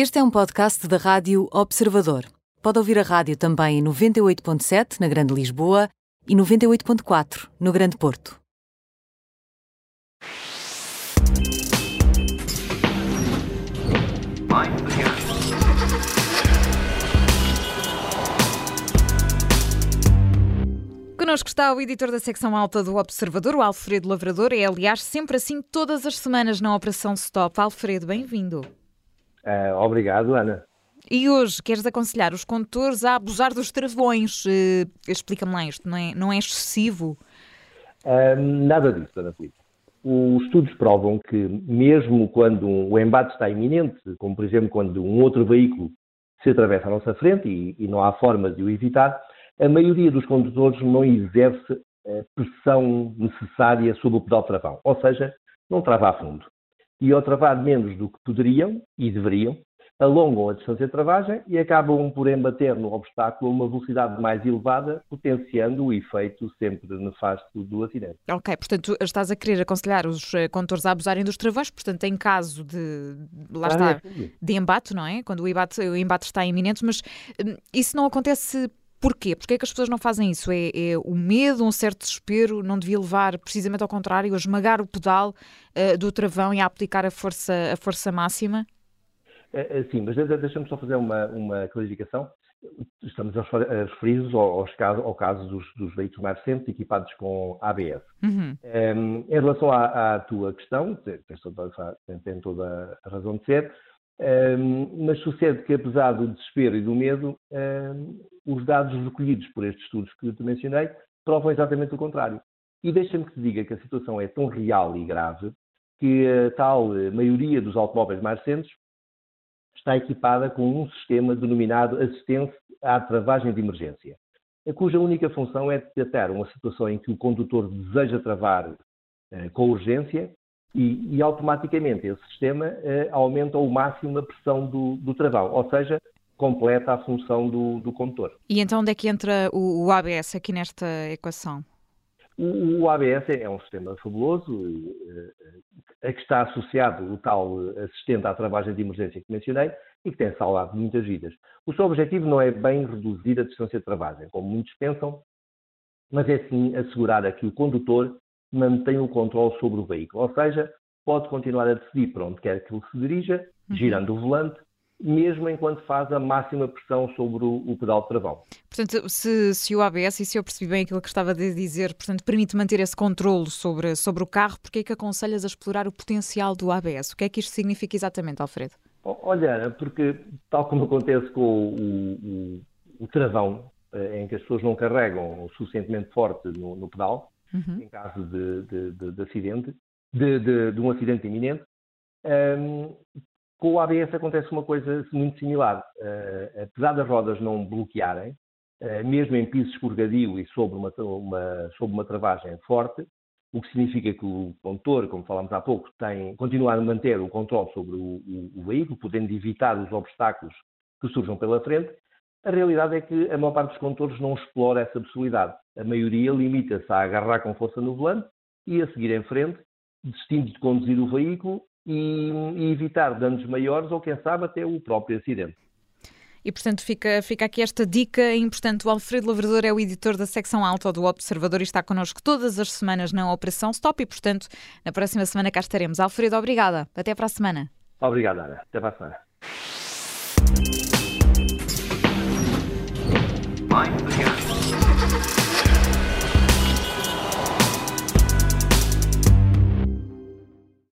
Este é um podcast da Rádio Observador. Pode ouvir a rádio também em 98.7 na Grande Lisboa e 98.4 no Grande Porto. Connosco está o editor da secção alta do Observador, o Alfredo Lavrador. É, aliás, sempre assim todas as semanas na Operação Stop. Alfredo, bem-vindo. Uh, obrigado, Ana. E hoje queres aconselhar os condutores a abusar dos travões? Uh, Explica-me lá isto, não é, não é excessivo? Uh, nada disso, Ana Filipe. Os estudos provam que, mesmo quando o embate está iminente, como por exemplo quando um outro veículo se atravessa à nossa frente e, e não há forma de o evitar, a maioria dos condutores não exerce a pressão necessária sobre o pedal de travão, ou seja, não trava a fundo e ao travar menos do que poderiam e deveriam, alongam a distância de travagem e acabam por embater no obstáculo a uma velocidade mais elevada, potenciando o efeito sempre nefasto do acidente. Ok, portanto, estás a querer aconselhar os eh, condutores a abusarem dos travões, portanto, em caso de, lá ah, está, é. de embate, não é? Quando o embate, o embate está iminente, mas hum, isso não acontece Porquê? Porquê é que as pessoas não fazem isso? É, é, o medo, um certo desespero, não devia levar precisamente ao contrário, a esmagar o pedal uh, do travão e a aplicar a força, a força máxima? É, é, sim, mas deixa-me só fazer uma, uma clarificação. Estamos a referir aos casos, ao caso dos, dos veículos mais recentes equipados com ABS. Uhum. Um, em relação à, à, tua questão, tens toda, tem toda a razão de ser, um, mas sucede que, apesar do desespero e do medo, um, os dados recolhidos por estes estudos que te mencionei provam exatamente o contrário. E deixa-me que te diga que a situação é tão real e grave que a tal maioria dos automóveis mais recentes está equipada com um sistema denominado assistência à travagem de emergência, cuja única função é detectar uma situação em que o condutor deseja travar eh, com urgência e, e, automaticamente esse sistema eh, aumenta ao máximo a pressão do, do travão, ou seja, completa a função do, do condutor. E então onde é que entra o, o ABS aqui nesta equação? O, o, ABS é um sistema fabuloso, eh, a que está associado o tal assistente à travagem de emergência que mencionei e que tem salvado muitas vidas. O seu objetivo não é bem reduzir a distância de travagem, como muitos pensam, mas é sim assegurar a que o condutor mantém o controle sobre o veículo, ou seja, pode continuar a decidir para onde quer que ele se dirija, uhum. girando o volante, mesmo enquanto faz a máxima pressão sobre o, o pedal de travão. Portanto, se, se, o ABS, e se eu percebi bem aquilo que estava a dizer, portanto, permite manter esse controle sobre, sobre o carro, porque é que aconselhas a explorar o potencial do ABS? O que é que isto significa exatamente, Alfredo? Olha, porque tal como acontece com o, o, o travão, eh, em que as pessoas não carregam o suficientemente forte no, no pedal, uhum. em caso de, de, de, de acidente, de, um acidente iminente. Um, com o ABS acontece uma coisa muito similar. Uh, apesar das rodas não bloquearem, uh, mesmo em piso escorregadio e sobre uma, uma, uma travagem forte, o que significa que o condutor, como falámos há pouco, tem, continua a manter o controle sobre o, o, o veículo, podendo evitar os obstáculos que surjam pela frente, a realidade é que a maior parte dos condutores não explora essa possibilidade. A maioria limita-se a agarrar com força no volante e a seguir em frente, desistindo de conduzir o veículo e evitar danos maiores ou, quem sabe, até o próprio acidente. E, portanto, fica, fica aqui esta dica importante. O Alfredo Lavrador é o editor da secção alta do Observador e está connosco todas as semanas na Operação Stop e, portanto, na próxima semana cá estaremos. Alfredo, obrigada. Até para a semana. Obrigado, Ana. Até para a semana.